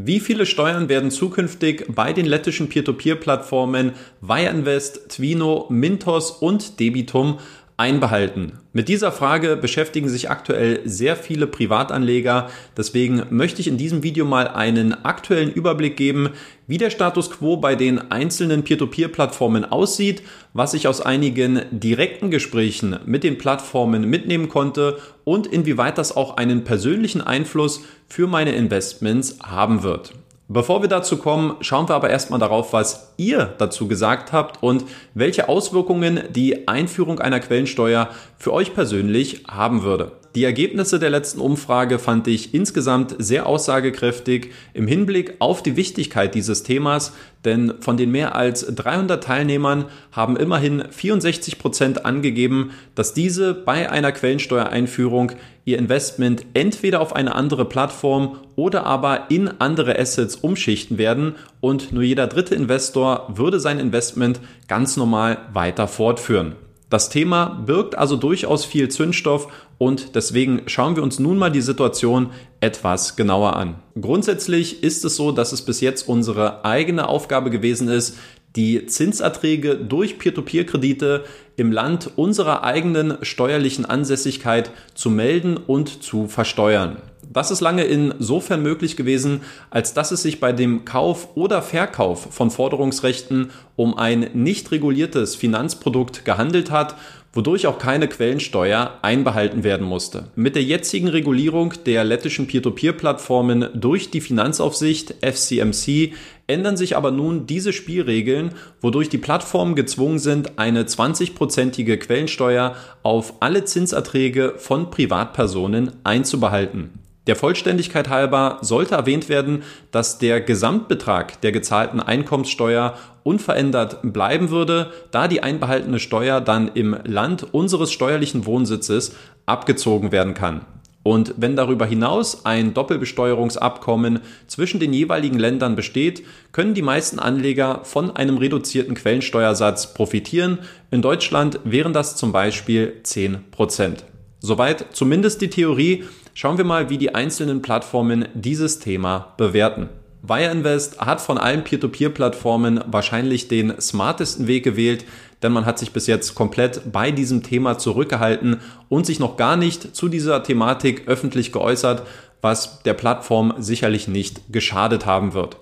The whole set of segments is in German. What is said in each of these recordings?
Wie viele Steuern werden zukünftig bei den lettischen Peer-to-Peer-Plattformen Wireinvest, Twino, Mintos und Debitum einbehalten? Mit dieser Frage beschäftigen sich aktuell sehr viele Privatanleger. Deswegen möchte ich in diesem Video mal einen aktuellen Überblick geben, wie der Status quo bei den einzelnen Peer-to-Peer-Plattformen aussieht, was ich aus einigen direkten Gesprächen mit den Plattformen mitnehmen konnte und inwieweit das auch einen persönlichen Einfluss für meine Investments haben wird. Bevor wir dazu kommen, schauen wir aber erstmal darauf, was ihr dazu gesagt habt und welche Auswirkungen die Einführung einer Quellensteuer für euch persönlich haben würde. Die Ergebnisse der letzten Umfrage fand ich insgesamt sehr aussagekräftig im Hinblick auf die Wichtigkeit dieses Themas, denn von den mehr als 300 Teilnehmern haben immerhin 64 Prozent angegeben, dass diese bei einer Quellensteuereinführung ihr Investment entweder auf eine andere Plattform oder aber in andere Assets umschichten werden und nur jeder dritte Investor würde sein Investment ganz normal weiter fortführen. Das Thema birgt also durchaus viel Zündstoff und deswegen schauen wir uns nun mal die Situation etwas genauer an. Grundsätzlich ist es so, dass es bis jetzt unsere eigene Aufgabe gewesen ist, die Zinserträge durch Peer-to-Peer-Kredite im Land unserer eigenen steuerlichen Ansässigkeit zu melden und zu versteuern. Das ist lange insofern möglich gewesen, als dass es sich bei dem Kauf oder Verkauf von Forderungsrechten um ein nicht reguliertes Finanzprodukt gehandelt hat, wodurch auch keine Quellensteuer einbehalten werden musste. Mit der jetzigen Regulierung der lettischen Peer-to-Peer-Plattformen durch die Finanzaufsicht FCMC ändern sich aber nun diese Spielregeln, wodurch die Plattformen gezwungen sind, eine 20-prozentige Quellensteuer auf alle Zinserträge von Privatpersonen einzubehalten. Der Vollständigkeit halber sollte erwähnt werden, dass der Gesamtbetrag der gezahlten Einkommenssteuer unverändert bleiben würde, da die einbehaltene Steuer dann im Land unseres steuerlichen Wohnsitzes abgezogen werden kann. Und wenn darüber hinaus ein Doppelbesteuerungsabkommen zwischen den jeweiligen Ländern besteht, können die meisten Anleger von einem reduzierten Quellensteuersatz profitieren. In Deutschland wären das zum Beispiel 10 Prozent. Soweit zumindest die Theorie. Schauen wir mal, wie die einzelnen Plattformen dieses Thema bewerten. Wireinvest hat von allen Peer-to-Peer-Plattformen wahrscheinlich den smartesten Weg gewählt, denn man hat sich bis jetzt komplett bei diesem Thema zurückgehalten und sich noch gar nicht zu dieser Thematik öffentlich geäußert, was der Plattform sicherlich nicht geschadet haben wird.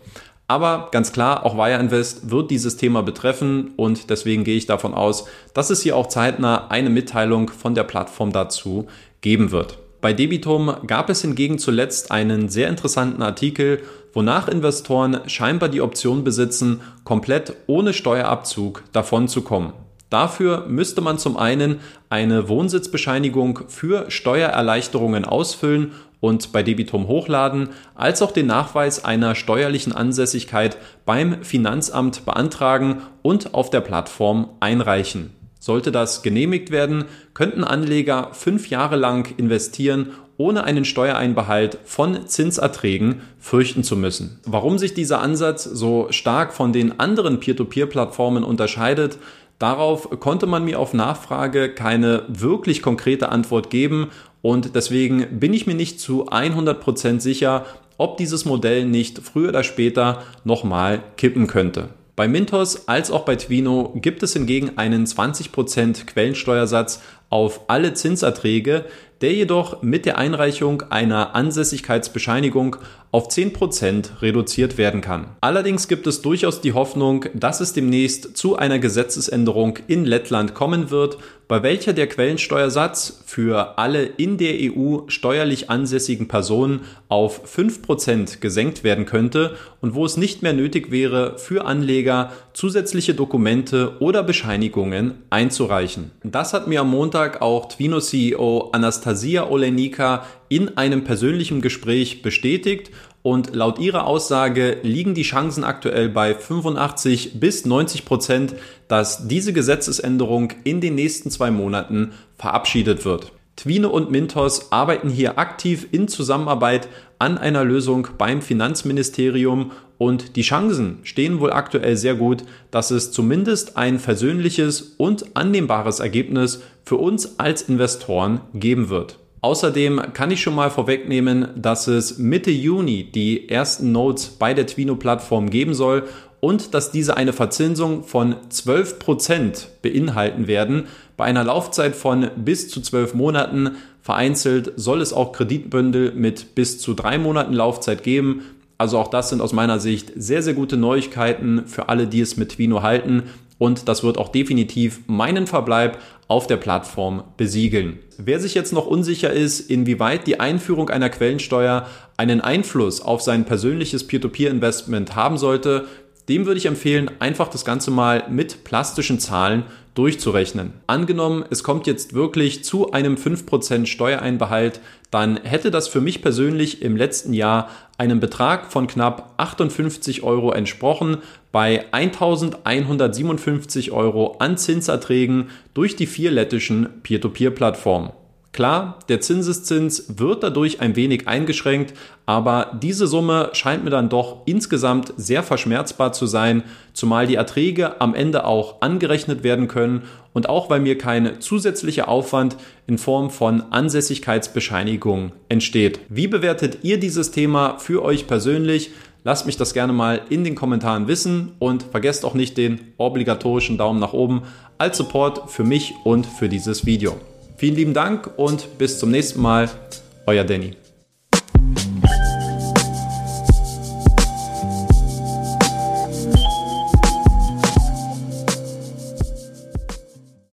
Aber ganz klar, auch Wireinvest wird dieses Thema betreffen und deswegen gehe ich davon aus, dass es hier auch zeitnah eine Mitteilung von der Plattform dazu geben wird. Bei Debitum gab es hingegen zuletzt einen sehr interessanten Artikel, wonach Investoren scheinbar die Option besitzen, komplett ohne Steuerabzug davon zu kommen. Dafür müsste man zum einen eine Wohnsitzbescheinigung für Steuererleichterungen ausfüllen und bei Debitum hochladen, als auch den Nachweis einer steuerlichen Ansässigkeit beim Finanzamt beantragen und auf der Plattform einreichen. Sollte das genehmigt werden, könnten Anleger fünf Jahre lang investieren, ohne einen Steuereinbehalt von Zinserträgen fürchten zu müssen. Warum sich dieser Ansatz so stark von den anderen Peer-to-Peer-Plattformen unterscheidet, Darauf konnte man mir auf Nachfrage keine wirklich konkrete Antwort geben und deswegen bin ich mir nicht zu 100% sicher, ob dieses Modell nicht früher oder später nochmal kippen könnte. Bei Mintos als auch bei Twino gibt es hingegen einen 20% Quellensteuersatz auf alle Zinserträge, der jedoch mit der Einreichung einer Ansässigkeitsbescheinigung auf 10% reduziert werden kann. Allerdings gibt es durchaus die Hoffnung, dass es demnächst zu einer Gesetzesänderung in Lettland kommen wird, bei welcher der Quellensteuersatz für alle in der EU steuerlich ansässigen Personen auf 5% gesenkt werden könnte und wo es nicht mehr nötig wäre, für Anleger zusätzliche Dokumente oder Bescheinigungen einzureichen. Das hat mir am Montag auch Twino-CEO Anastasia Olenika in einem persönlichen Gespräch bestätigt und laut ihrer Aussage liegen die Chancen aktuell bei 85 bis 90 Prozent, dass diese Gesetzesänderung in den nächsten zwei Monaten verabschiedet wird. Twine und Mintos arbeiten hier aktiv in Zusammenarbeit an einer Lösung beim Finanzministerium und die Chancen stehen wohl aktuell sehr gut, dass es zumindest ein versöhnliches und annehmbares Ergebnis für uns als Investoren geben wird. Außerdem kann ich schon mal vorwegnehmen, dass es Mitte Juni die ersten Notes bei der Twino-Plattform geben soll und dass diese eine Verzinsung von 12% beinhalten werden. Bei einer Laufzeit von bis zu 12 Monaten vereinzelt soll es auch Kreditbündel mit bis zu drei Monaten Laufzeit geben. Also auch das sind aus meiner Sicht sehr, sehr gute Neuigkeiten für alle, die es mit Twino halten. Und das wird auch definitiv meinen Verbleib auf der Plattform besiegeln. Wer sich jetzt noch unsicher ist, inwieweit die Einführung einer Quellensteuer einen Einfluss auf sein persönliches Peer-to-Peer-Investment haben sollte, dem würde ich empfehlen, einfach das Ganze mal mit plastischen Zahlen durchzurechnen. Angenommen, es kommt jetzt wirklich zu einem 5% Steuereinbehalt, dann hätte das für mich persönlich im letzten Jahr einem Betrag von knapp 58 Euro entsprochen bei 1157 Euro an Zinserträgen durch die vier lettischen Peer-to-Peer-Plattformen. Klar, der Zinseszins wird dadurch ein wenig eingeschränkt, aber diese Summe scheint mir dann doch insgesamt sehr verschmerzbar zu sein, zumal die Erträge am Ende auch angerechnet werden können und auch weil mir kein zusätzlicher Aufwand in Form von Ansässigkeitsbescheinigung entsteht. Wie bewertet ihr dieses Thema für euch persönlich? Lasst mich das gerne mal in den Kommentaren wissen und vergesst auch nicht den obligatorischen Daumen nach oben als Support für mich und für dieses Video. Vielen lieben Dank und bis zum nächsten Mal. Euer Danny.